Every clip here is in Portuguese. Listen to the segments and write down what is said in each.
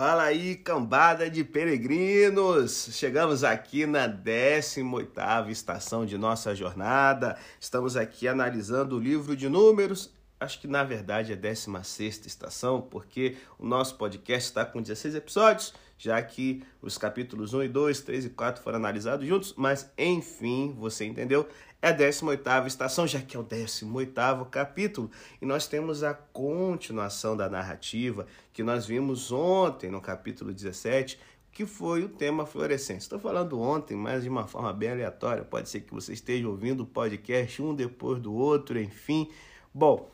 Fala aí, cambada de peregrinos! Chegamos aqui na 18ª estação de nossa jornada. Estamos aqui analisando o livro de números. Acho que na verdade é a 16ª estação, porque o nosso podcast está com 16 episódios, já que os capítulos 1 e 2, 3 e 4 foram analisados juntos, mas enfim, você entendeu? É a 18ª estação, já que é o 18º capítulo, e nós temos a continuação da narrativa que nós vimos ontem no capítulo 17, que foi o tema fluorescência. Estou falando ontem, mas de uma forma bem aleatória. Pode ser que você esteja ouvindo o podcast um depois do outro, enfim. Bom,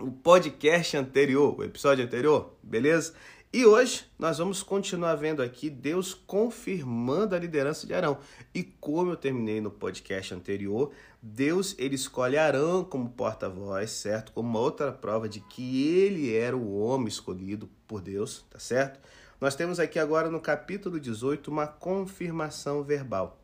o podcast anterior, o episódio anterior, beleza? E hoje nós vamos continuar vendo aqui Deus confirmando a liderança de Arão. E como eu terminei no podcast anterior, Deus ele escolhe Arão como porta-voz, certo? Como uma outra prova de que ele era o homem escolhido por Deus, tá certo? Nós temos aqui agora no capítulo 18 uma confirmação verbal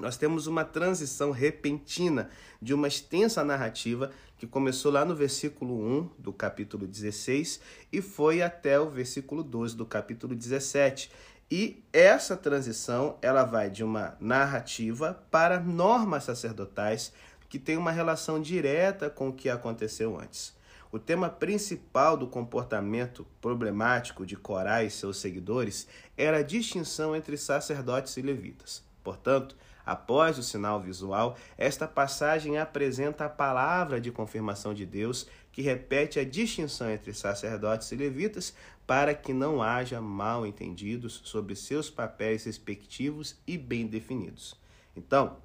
nós temos uma transição repentina de uma extensa narrativa que começou lá no versículo 1 do capítulo 16 e foi até o versículo 12 do capítulo 17. E essa transição, ela vai de uma narrativa para normas sacerdotais que tem uma relação direta com o que aconteceu antes. O tema principal do comportamento problemático de Corá e seus seguidores era a distinção entre sacerdotes e levitas. Portanto, Após o sinal visual, esta passagem apresenta a palavra de confirmação de Deus, que repete a distinção entre sacerdotes e levitas, para que não haja mal entendidos sobre seus papéis respectivos e bem definidos. Então,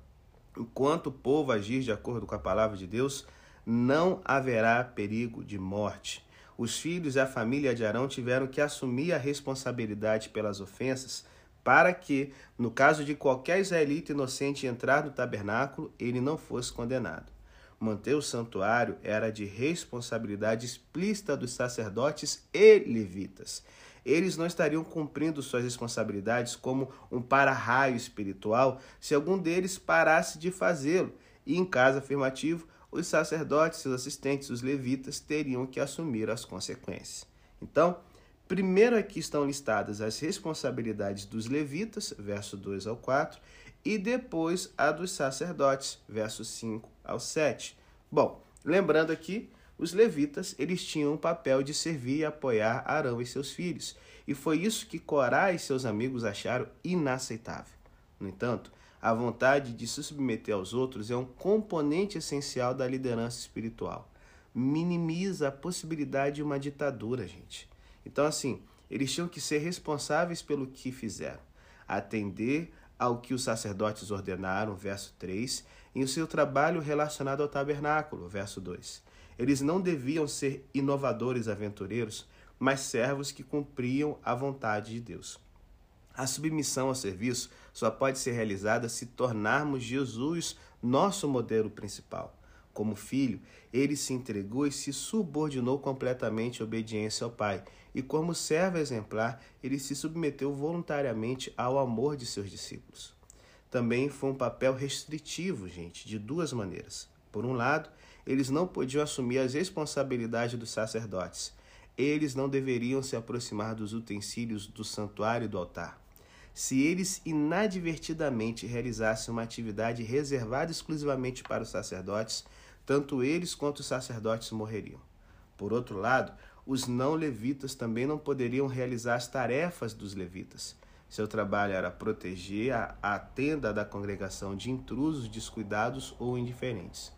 enquanto o povo agir de acordo com a palavra de Deus, não haverá perigo de morte. Os filhos e a família de Arão tiveram que assumir a responsabilidade pelas ofensas para que, no caso de qualquer israelita inocente entrar no tabernáculo, ele não fosse condenado. Manter o santuário era de responsabilidade explícita dos sacerdotes e levitas. Eles não estariam cumprindo suas responsabilidades como um para-raio espiritual se algum deles parasse de fazê-lo, e em caso afirmativo, os sacerdotes, seus assistentes, os levitas, teriam que assumir as consequências. Então, Primeiro aqui estão listadas as responsabilidades dos levitas, verso 2 ao 4, e depois a dos sacerdotes, versos 5 ao 7. Bom, lembrando aqui, os levitas, eles tinham o papel de servir e apoiar Arão e seus filhos, e foi isso que Corá e seus amigos acharam inaceitável. No entanto, a vontade de se submeter aos outros é um componente essencial da liderança espiritual. Minimiza a possibilidade de uma ditadura, gente. Então, assim, eles tinham que ser responsáveis pelo que fizeram, atender ao que os sacerdotes ordenaram, verso 3, em o seu trabalho relacionado ao tabernáculo, verso 2. Eles não deviam ser inovadores aventureiros, mas servos que cumpriam a vontade de Deus. A submissão ao serviço só pode ser realizada se tornarmos Jesus nosso modelo principal. Como filho, ele se entregou e se subordinou completamente à obediência ao Pai. E como servo exemplar, ele se submeteu voluntariamente ao amor de seus discípulos. Também foi um papel restritivo, gente, de duas maneiras. Por um lado, eles não podiam assumir as responsabilidades dos sacerdotes. Eles não deveriam se aproximar dos utensílios do santuário e do altar. Se eles inadvertidamente realizassem uma atividade reservada exclusivamente para os sacerdotes, tanto eles quanto os sacerdotes morreriam. Por outro lado, os não levitas também não poderiam realizar as tarefas dos levitas. Seu trabalho era proteger a, a tenda da congregação de intrusos descuidados ou indiferentes.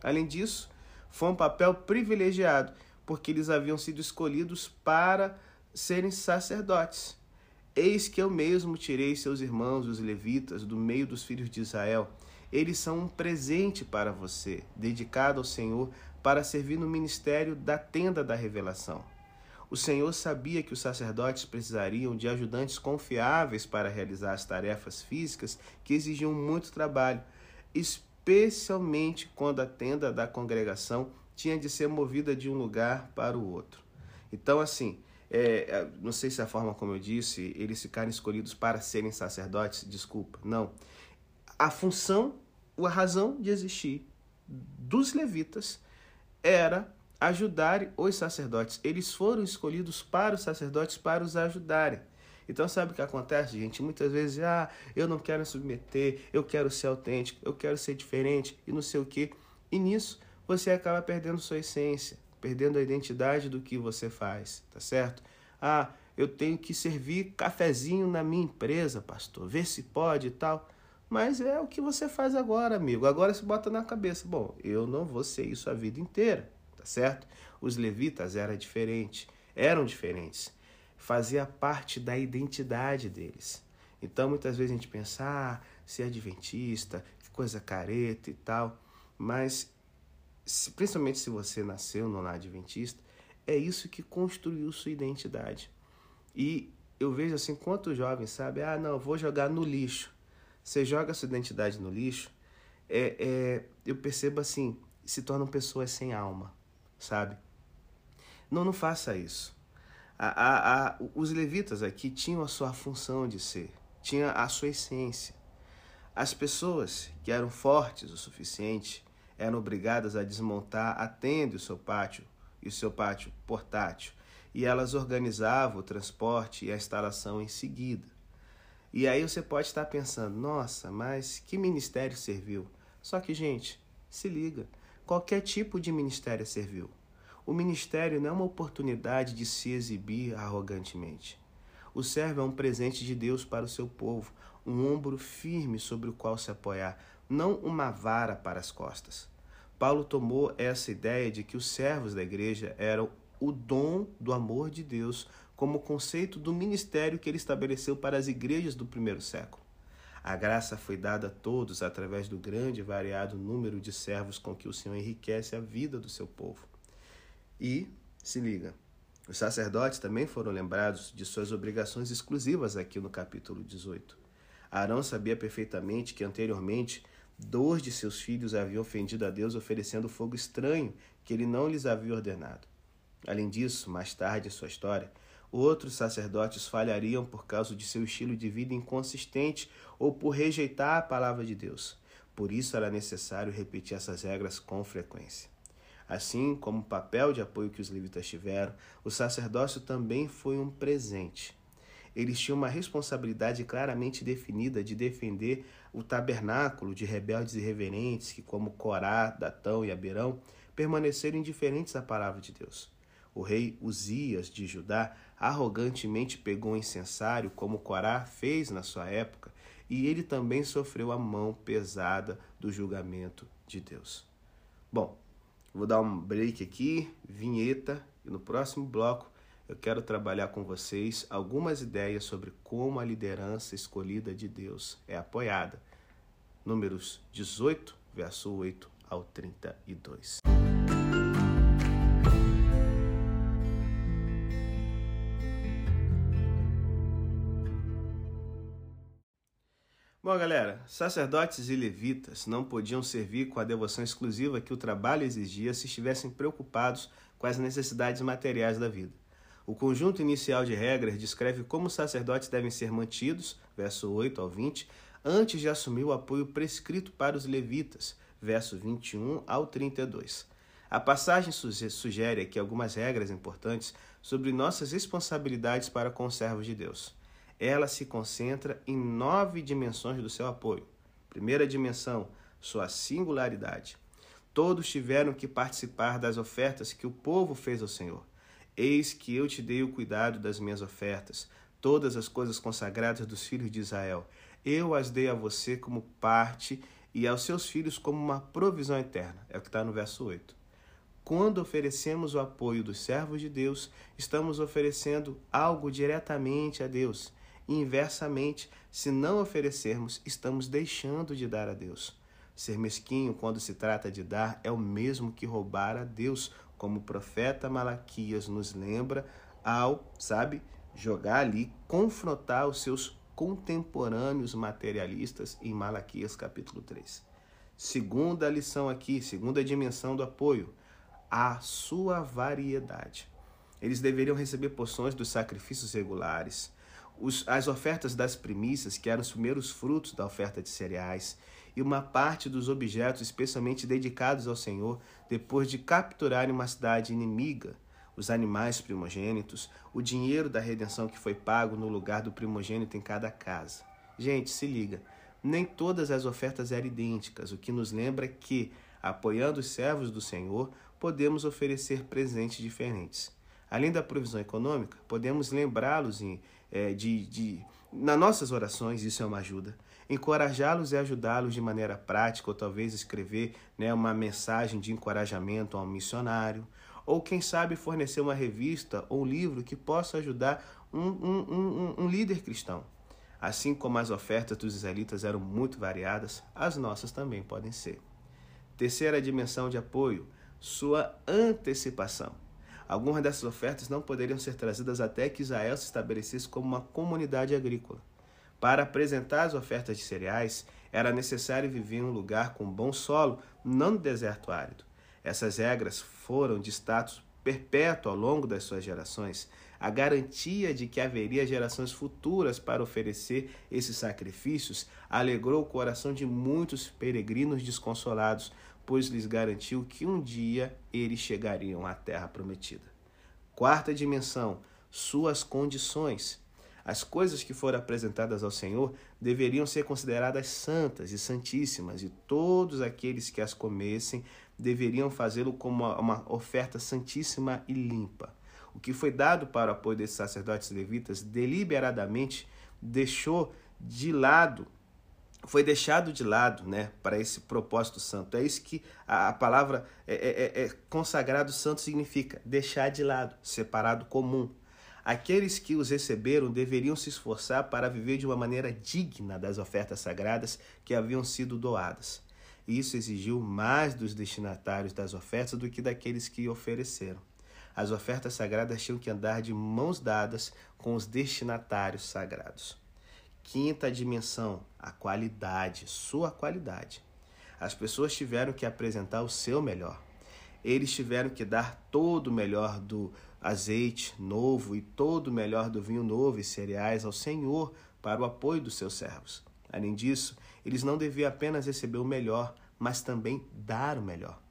Além disso, foi um papel privilegiado, porque eles haviam sido escolhidos para serem sacerdotes. Eis que eu mesmo tirei seus irmãos, os levitas, do meio dos filhos de Israel eles são um presente para você, dedicado ao Senhor para servir no ministério da tenda da revelação. O Senhor sabia que os sacerdotes precisariam de ajudantes confiáveis para realizar as tarefas físicas que exigiam muito trabalho, especialmente quando a tenda da congregação tinha de ser movida de um lugar para o outro. Então, assim, é, é não sei se é a forma como eu disse, eles ficaram escolhidos para serem sacerdotes, desculpa, não. A função a razão de existir dos levitas era ajudarem os sacerdotes. Eles foram escolhidos para os sacerdotes para os ajudarem. Então, sabe o que acontece, gente? Muitas vezes, ah, eu não quero me submeter, eu quero ser autêntico, eu quero ser diferente e não sei o quê. E nisso, você acaba perdendo sua essência, perdendo a identidade do que você faz, tá certo? Ah, eu tenho que servir cafezinho na minha empresa, pastor, ver se pode e tal. Mas é o que você faz agora, amigo. Agora se bota na cabeça, bom, eu não vou ser isso a vida inteira, tá certo? Os levitas eram diferentes, eram diferentes. Fazia parte da identidade deles. Então muitas vezes a gente pensa, ah, ser adventista, que coisa careta e tal. Mas se, principalmente se você nasceu no lar adventista, é isso que construiu sua identidade. E eu vejo assim, quantos jovens sabem, ah, não, vou jogar no lixo. Você joga sua identidade no lixo, é, é, eu percebo assim, se tornam pessoas sem alma, sabe? Não, não faça isso. A, a, a, os levitas aqui tinham a sua função de ser, tinha a sua essência. As pessoas que eram fortes o suficiente eram obrigadas a desmontar a tenda e o seu pátio, e o seu pátio portátil, e elas organizavam o transporte e a instalação em seguida. E aí você pode estar pensando, nossa, mas que ministério serviu? Só que, gente, se liga, qualquer tipo de ministério serviu. O ministério não é uma oportunidade de se exibir arrogantemente. O servo é um presente de Deus para o seu povo, um ombro firme sobre o qual se apoiar, não uma vara para as costas. Paulo tomou essa ideia de que os servos da igreja eram o dom do amor de Deus como conceito do ministério que ele estabeleceu para as igrejas do primeiro século. A graça foi dada a todos através do grande e variado número de servos com que o Senhor enriquece a vida do seu povo. E, se liga, os sacerdotes também foram lembrados de suas obrigações exclusivas aqui no capítulo 18. Arão sabia perfeitamente que anteriormente dois de seus filhos haviam ofendido a Deus oferecendo fogo estranho que ele não lhes havia ordenado. Além disso, mais tarde em sua história, outros sacerdotes falhariam por causa de seu estilo de vida inconsistente ou por rejeitar a palavra de Deus. Por isso era necessário repetir essas regras com frequência. Assim como o papel de apoio que os levitas tiveram, o sacerdócio também foi um presente. Eles tinham uma responsabilidade claramente definida de defender o tabernáculo de rebeldes e reverentes que, como Corá, Datão e Abirão, permaneceram indiferentes à palavra de Deus. O rei Uzias de Judá arrogantemente pegou um incensário, como Corá fez na sua época, e ele também sofreu a mão pesada do julgamento de Deus. Bom, vou dar um break aqui, vinheta, e no próximo bloco eu quero trabalhar com vocês algumas ideias sobre como a liderança escolhida de Deus é apoiada. Números 18, verso 8 ao 32. Bom, galera, sacerdotes e levitas não podiam servir com a devoção exclusiva que o trabalho exigia se estivessem preocupados com as necessidades materiais da vida. O conjunto inicial de regras descreve como os sacerdotes devem ser mantidos, verso 8 ao 20, antes de assumir o apoio prescrito para os levitas, verso 21 ao 32. A passagem sugere aqui algumas regras importantes sobre nossas responsabilidades para com os servos de Deus ela se concentra em nove dimensões do seu apoio. Primeira dimensão, sua singularidade. Todos tiveram que participar das ofertas que o povo fez ao Senhor. Eis que eu te dei o cuidado das minhas ofertas, todas as coisas consagradas dos filhos de Israel. Eu as dei a você como parte e aos seus filhos como uma provisão eterna. É o que está no verso 8. Quando oferecemos o apoio dos servos de Deus, estamos oferecendo algo diretamente a Deus. Inversamente, se não oferecermos, estamos deixando de dar a Deus. Ser mesquinho quando se trata de dar é o mesmo que roubar a Deus, como o profeta Malaquias nos lembra ao, sabe, jogar ali, confrontar os seus contemporâneos materialistas em Malaquias capítulo 3. Segunda lição aqui, segunda dimensão do apoio, a sua variedade. Eles deveriam receber porções dos sacrifícios regulares, os, as ofertas das primícias, que eram os primeiros frutos da oferta de cereais, e uma parte dos objetos especialmente dedicados ao Senhor depois de capturarem uma cidade inimiga, os animais primogênitos, o dinheiro da redenção que foi pago no lugar do primogênito em cada casa. Gente, se liga, nem todas as ofertas eram idênticas, o que nos lembra que, apoiando os servos do Senhor, podemos oferecer presentes diferentes. Além da provisão econômica, podemos lembrá-los é, de, de, nas nossas orações, isso é uma ajuda. Encorajá-los e ajudá-los de maneira prática, ou talvez escrever né, uma mensagem de encorajamento a um missionário, ou quem sabe fornecer uma revista ou um livro que possa ajudar um, um, um, um líder cristão. Assim como as ofertas dos israelitas eram muito variadas, as nossas também podem ser. Terceira dimensão de apoio, sua antecipação. Algumas dessas ofertas não poderiam ser trazidas até que Israel se estabelecesse como uma comunidade agrícola. Para apresentar as ofertas de cereais, era necessário viver em um lugar com bom solo, não no deserto árido. Essas regras foram de status perpétuo ao longo das suas gerações, a garantia de que haveria gerações futuras para oferecer esses sacrifícios alegrou o coração de muitos peregrinos desconsolados, pois lhes garantiu que um dia eles chegariam à terra prometida. Quarta dimensão, suas condições. As coisas que foram apresentadas ao Senhor deveriam ser consideradas santas e santíssimas, e todos aqueles que as comessem deveriam fazê-lo como uma oferta santíssima e limpa. O que foi dado para o apoio desses sacerdotes levitas deliberadamente deixou de lado foi deixado de lado né, para esse propósito santo. É isso que a, a palavra é, é, é, é consagrado santo significa: deixar de lado, separado comum. Aqueles que os receberam deveriam se esforçar para viver de uma maneira digna das ofertas sagradas que haviam sido doadas. Isso exigiu mais dos destinatários das ofertas do que daqueles que ofereceram. As ofertas sagradas tinham que andar de mãos dadas com os destinatários sagrados. Quinta dimensão, a qualidade, sua qualidade. As pessoas tiveram que apresentar o seu melhor. Eles tiveram que dar todo o melhor do azeite novo e todo o melhor do vinho novo e cereais ao Senhor para o apoio dos seus servos. Além disso, eles não deviam apenas receber o melhor, mas também dar o melhor.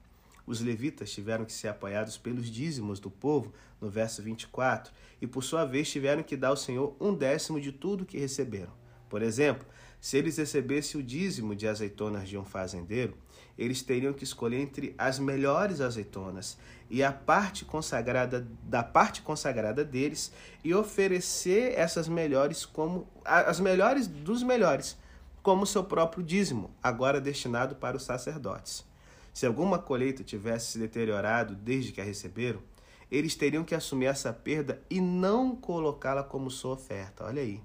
Os levitas tiveram que ser apoiados pelos dízimos do povo, no verso 24, e por sua vez tiveram que dar ao Senhor um décimo de tudo que receberam. Por exemplo, se eles recebessem o dízimo de azeitonas de um fazendeiro, eles teriam que escolher entre as melhores azeitonas e a parte consagrada da parte consagrada deles e oferecer essas melhores como as melhores dos melhores, como seu próprio dízimo, agora destinado para os sacerdotes. Se alguma colheita tivesse se deteriorado desde que a receberam, eles teriam que assumir essa perda e não colocá-la como sua oferta. Olha aí.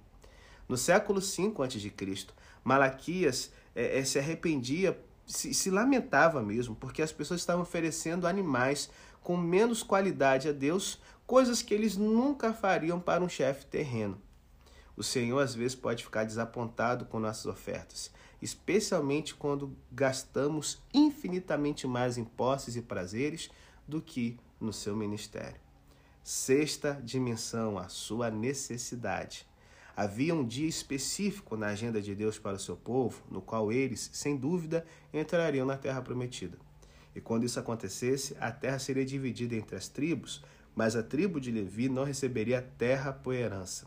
No século V a.C., Malaquias é, é, se arrependia, se, se lamentava mesmo, porque as pessoas estavam oferecendo animais com menos qualidade a Deus, coisas que eles nunca fariam para um chefe terreno. O Senhor às vezes pode ficar desapontado com nossas ofertas, especialmente quando gastamos infinitamente mais em posses e prazeres do que no seu ministério. Sexta dimensão, a sua necessidade. Havia um dia específico na agenda de Deus para o seu povo, no qual eles, sem dúvida, entrariam na terra prometida. E quando isso acontecesse, a terra seria dividida entre as tribos, mas a tribo de Levi não receberia terra por herança.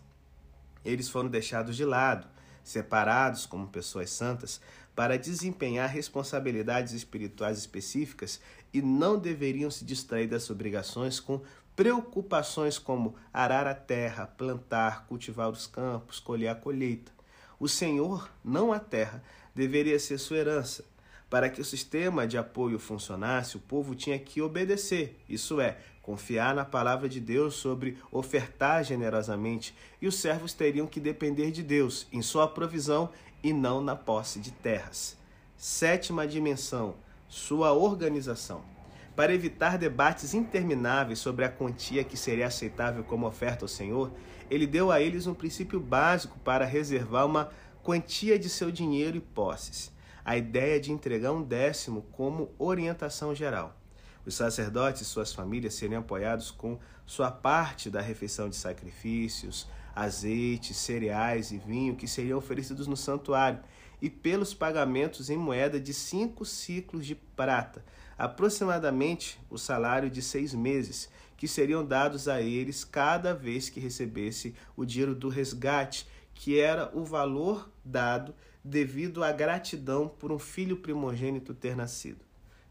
Eles foram deixados de lado, separados como pessoas santas, para desempenhar responsabilidades espirituais específicas e não deveriam se distrair das obrigações com preocupações como arar a terra, plantar, cultivar os campos, colher a colheita. O Senhor, não a terra, deveria ser sua herança. Para que o sistema de apoio funcionasse, o povo tinha que obedecer, isso é, confiar na palavra de Deus sobre ofertar generosamente, e os servos teriam que depender de Deus em sua provisão e não na posse de terras. Sétima dimensão, sua organização. Para evitar debates intermináveis sobre a quantia que seria aceitável como oferta ao Senhor, ele deu a eles um princípio básico para reservar uma quantia de seu dinheiro e posses. A ideia de entregar um décimo como orientação geral. Os sacerdotes e suas famílias seriam apoiados com sua parte da refeição de sacrifícios, azeite, cereais e vinho que seriam oferecidos no santuário, e pelos pagamentos em moeda de cinco ciclos de prata, aproximadamente o salário de seis meses, que seriam dados a eles cada vez que recebesse o dinheiro do resgate, que era o valor dado devido à gratidão por um filho primogênito ter nascido.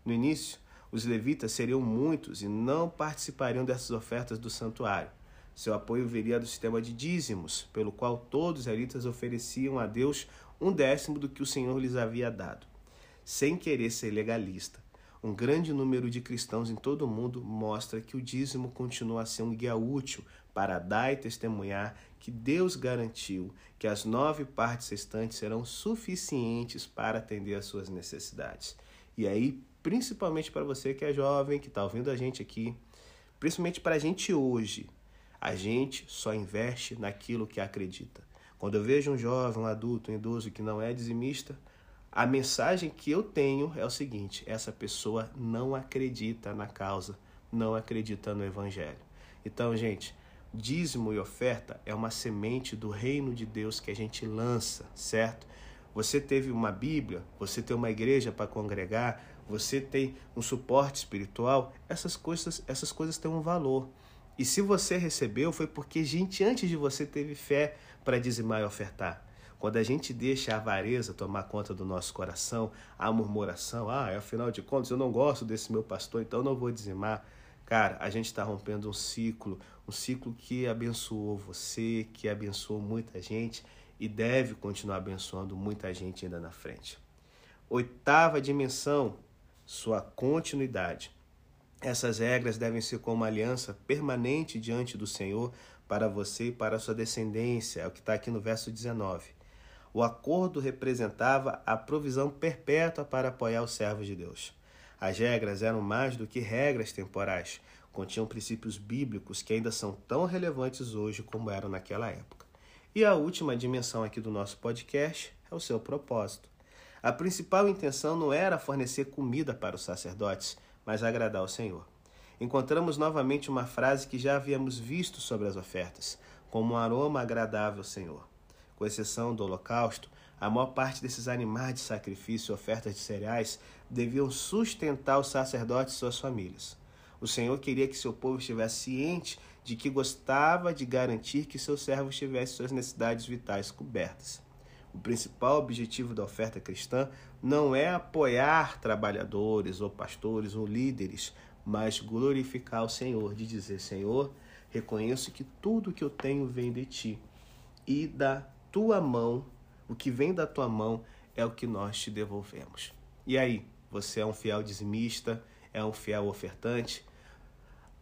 No início, os levitas seriam muitos e não participariam dessas ofertas do santuário. Seu apoio viria do sistema de dízimos, pelo qual todos os israelitas ofereciam a Deus um décimo do que o Senhor lhes havia dado. Sem querer ser legalista, um grande número de cristãos em todo o mundo mostra que o dízimo continua a ser um guia útil para dar e testemunhar que Deus garantiu que as nove partes restantes serão suficientes para atender às suas necessidades. E aí, principalmente para você que é jovem, que está ouvindo a gente aqui, principalmente para a gente hoje, a gente só investe naquilo que acredita. Quando eu vejo um jovem, um adulto, um idoso que não é dizimista, a mensagem que eu tenho é o seguinte: essa pessoa não acredita na causa, não acredita no evangelho. Então, gente, dízimo e oferta é uma semente do reino de Deus que a gente lança, certo? Você teve uma Bíblia, você tem uma igreja para congregar, você tem um suporte espiritual, essas coisas, essas coisas têm um valor. E se você recebeu, foi porque gente antes de você teve fé para dizimar e ofertar. Quando a gente deixa a avareza tomar conta do nosso coração, a murmuração, ah, afinal de contas eu não gosto desse meu pastor, então eu não vou dizimar. Cara, a gente está rompendo um ciclo, um ciclo que abençoou você, que abençoou muita gente e deve continuar abençoando muita gente ainda na frente. Oitava dimensão, sua continuidade. Essas regras devem ser como uma aliança permanente diante do Senhor para você e para a sua descendência, é o que está aqui no verso 19. O acordo representava a provisão perpétua para apoiar os servos de Deus. As regras eram mais do que regras temporais, continham princípios bíblicos que ainda são tão relevantes hoje como eram naquela época. E a última dimensão aqui do nosso podcast é o seu propósito. A principal intenção não era fornecer comida para os sacerdotes, mas agradar ao Senhor. Encontramos novamente uma frase que já havíamos visto sobre as ofertas, como um aroma agradável ao Senhor. Com exceção do holocausto, a maior parte desses animais de sacrifício e ofertas de cereais deviam sustentar os sacerdotes e suas famílias. O Senhor queria que seu povo estivesse ciente de que gostava de garantir que seus servos tivessem suas necessidades vitais cobertas. O principal objetivo da oferta cristã não é apoiar trabalhadores ou pastores ou líderes, mas glorificar o Senhor, de dizer: Senhor, reconheço que tudo que eu tenho vem de ti, e da tua mão, o que vem da tua mão é o que nós te devolvemos. E aí, você é um fiel dizimista, é um fiel ofertante?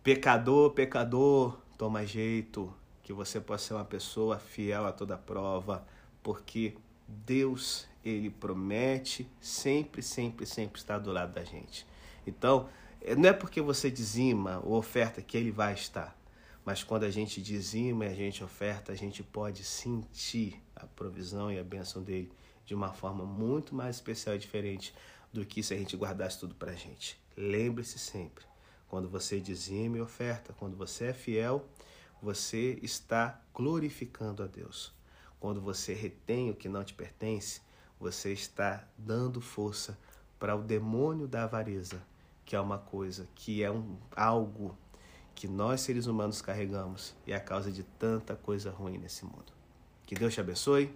Pecador, pecador, toma jeito, que você possa ser uma pessoa fiel a toda prova porque Deus, ele promete sempre, sempre, sempre estar do lado da gente. Então, não é porque você dizima ou oferta que ele vai estar, mas quando a gente dizima e a gente oferta, a gente pode sentir a provisão e a bênção dele de uma forma muito mais especial e diferente do que se a gente guardasse tudo para a gente. Lembre-se sempre, quando você dizima e oferta, quando você é fiel, você está glorificando a Deus. Quando você retém o que não te pertence, você está dando força para o demônio da avareza, que é uma coisa, que é um algo que nós seres humanos carregamos e é a causa de tanta coisa ruim nesse mundo. Que Deus te abençoe,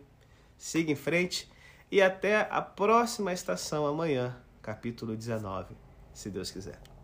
siga em frente e até a próxima estação amanhã, capítulo 19, se Deus quiser.